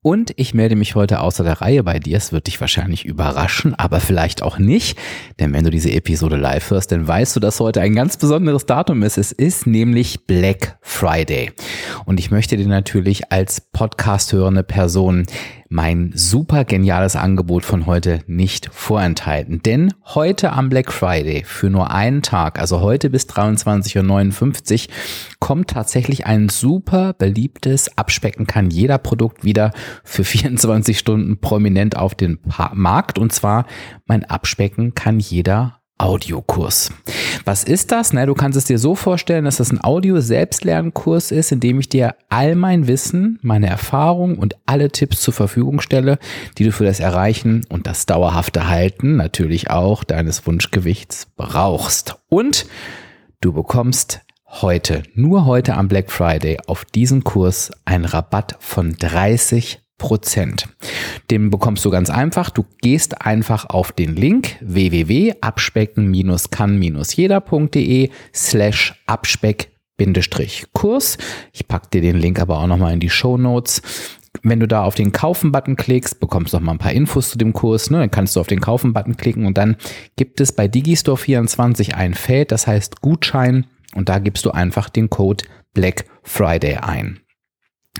Und ich melde mich heute außer der Reihe bei dir. Es wird dich wahrscheinlich überraschen, aber vielleicht auch nicht. Denn wenn du diese Episode live hörst, dann weißt du, dass heute ein ganz besonderes Datum ist. Es ist nämlich Black Friday. Und ich möchte dir natürlich als Podcast hörende Person mein super geniales Angebot von heute nicht vorenthalten. Denn heute am Black Friday für nur einen Tag, also heute bis 23.59 Uhr, kommt tatsächlich ein super beliebtes Abspecken kann jeder Produkt wieder für 24 Stunden prominent auf den Markt. Und zwar mein Abspecken kann jeder Audiokurs. Was ist das? Na, du kannst es dir so vorstellen, dass das ein Audio-Selbstlernkurs ist, in dem ich dir all mein Wissen, meine Erfahrung und alle Tipps zur Verfügung stelle, die du für das Erreichen und das dauerhafte Halten natürlich auch deines Wunschgewichts brauchst. Und du bekommst heute, nur heute am Black Friday auf diesen Kurs einen Rabatt von 30 Prozent. Den bekommst du ganz einfach. Du gehst einfach auf den Link www.abspecken-kann-jeder.de slash abspeck Kurs. Ich pack dir den Link aber auch nochmal in die Show Notes. Wenn du da auf den Kaufen-Button klickst, bekommst du noch mal ein paar Infos zu dem Kurs. Ne? Dann kannst du auf den Kaufen-Button klicken und dann gibt es bei Digistore24 ein Feld, das heißt Gutschein und da gibst du einfach den Code Black Friday ein.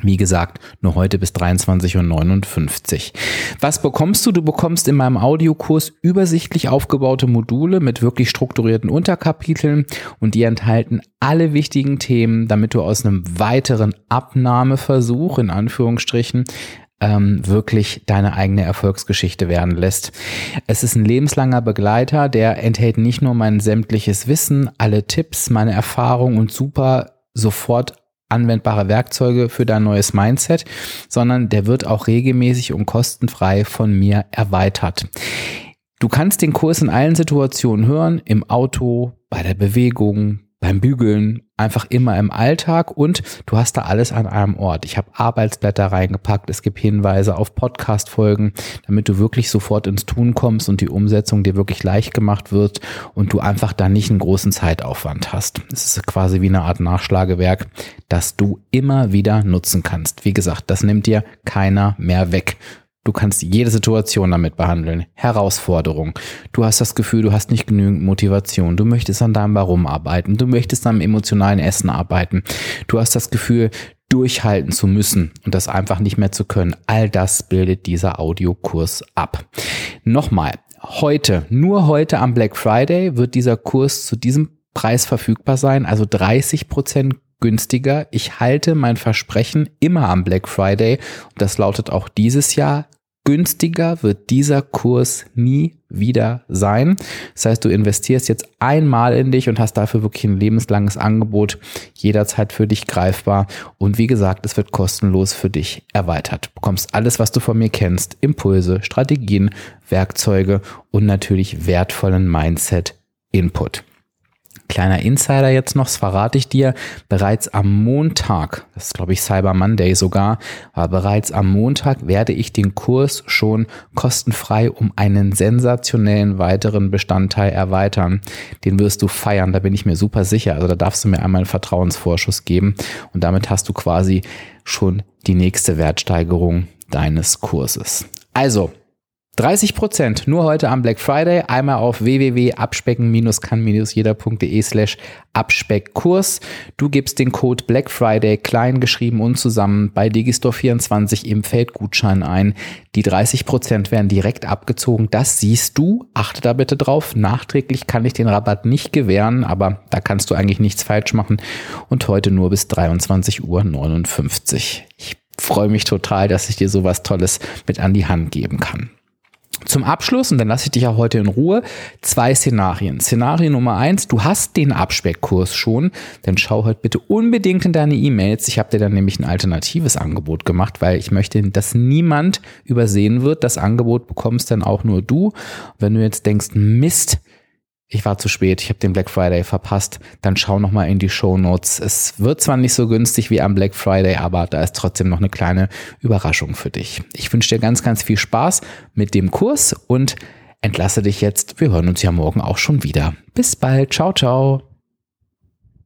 Wie gesagt, nur heute bis 23.59 Uhr. Was bekommst du? Du bekommst in meinem Audiokurs übersichtlich aufgebaute Module mit wirklich strukturierten Unterkapiteln und die enthalten alle wichtigen Themen, damit du aus einem weiteren Abnahmeversuch in Anführungsstrichen ähm, wirklich deine eigene Erfolgsgeschichte werden lässt. Es ist ein lebenslanger Begleiter, der enthält nicht nur mein sämtliches Wissen, alle Tipps, meine Erfahrungen und super sofort anwendbare Werkzeuge für dein neues Mindset, sondern der wird auch regelmäßig und kostenfrei von mir erweitert. Du kannst den Kurs in allen Situationen hören, im Auto, bei der Bewegung, beim Bügeln, einfach immer im Alltag und du hast da alles an einem Ort. Ich habe Arbeitsblätter reingepackt, es gibt Hinweise auf Podcast-Folgen, damit du wirklich sofort ins Tun kommst und die Umsetzung dir wirklich leicht gemacht wird und du einfach da nicht einen großen Zeitaufwand hast. Es ist quasi wie eine Art Nachschlagewerk, das du immer wieder nutzen kannst. Wie gesagt, das nimmt dir keiner mehr weg. Du kannst jede Situation damit behandeln. Herausforderung. Du hast das Gefühl, du hast nicht genügend Motivation. Du möchtest an deinem Warum arbeiten. Du möchtest am emotionalen Essen arbeiten. Du hast das Gefühl, durchhalten zu müssen und das einfach nicht mehr zu können. All das bildet dieser Audiokurs ab. Nochmal, heute, nur heute am Black Friday wird dieser Kurs zu diesem Preis verfügbar sein, also 30 Prozent günstiger. Ich halte mein Versprechen immer am Black Friday und das lautet auch dieses Jahr günstiger wird dieser Kurs nie wieder sein. Das heißt, du investierst jetzt einmal in dich und hast dafür wirklich ein lebenslanges Angebot jederzeit für dich greifbar. Und wie gesagt, es wird kostenlos für dich erweitert. Du bekommst alles, was du von mir kennst, Impulse, Strategien, Werkzeuge und natürlich wertvollen Mindset-Input. Kleiner Insider jetzt noch, das verrate ich dir, bereits am Montag, das ist glaube ich Cyber Monday sogar, aber bereits am Montag werde ich den Kurs schon kostenfrei um einen sensationellen weiteren Bestandteil erweitern. Den wirst du feiern, da bin ich mir super sicher. Also da darfst du mir einmal einen Vertrauensvorschuss geben und damit hast du quasi schon die nächste Wertsteigerung deines Kurses. Also, 30 Prozent nur heute am Black Friday. Einmal auf www.abspecken-kann-jeder.de slash Abspeckkurs. Du gibst den Code Black Friday klein geschrieben und zusammen bei Digistore24 im Feld Gutschein ein. Die 30 Prozent werden direkt abgezogen. Das siehst du. Achte da bitte drauf. Nachträglich kann ich den Rabatt nicht gewähren, aber da kannst du eigentlich nichts falsch machen. Und heute nur bis 23.59 Uhr. Ich freue mich total, dass ich dir sowas Tolles mit an die Hand geben kann. Zum Abschluss, und dann lasse ich dich auch heute in Ruhe, zwei Szenarien. Szenario Nummer eins, du hast den Abspeckkurs schon, dann schau heute bitte unbedingt in deine E-Mails. Ich habe dir dann nämlich ein alternatives Angebot gemacht, weil ich möchte, dass niemand übersehen wird. Das Angebot bekommst dann auch nur du. Wenn du jetzt denkst, Mist, ich war zu spät, ich habe den Black Friday verpasst, dann schau noch mal in die Show Notes. Es wird zwar nicht so günstig wie am Black Friday, aber da ist trotzdem noch eine kleine Überraschung für dich. Ich wünsche dir ganz, ganz viel Spaß mit dem Kurs und entlasse dich jetzt. Wir hören uns ja morgen auch schon wieder. Bis bald. Ciao, ciao.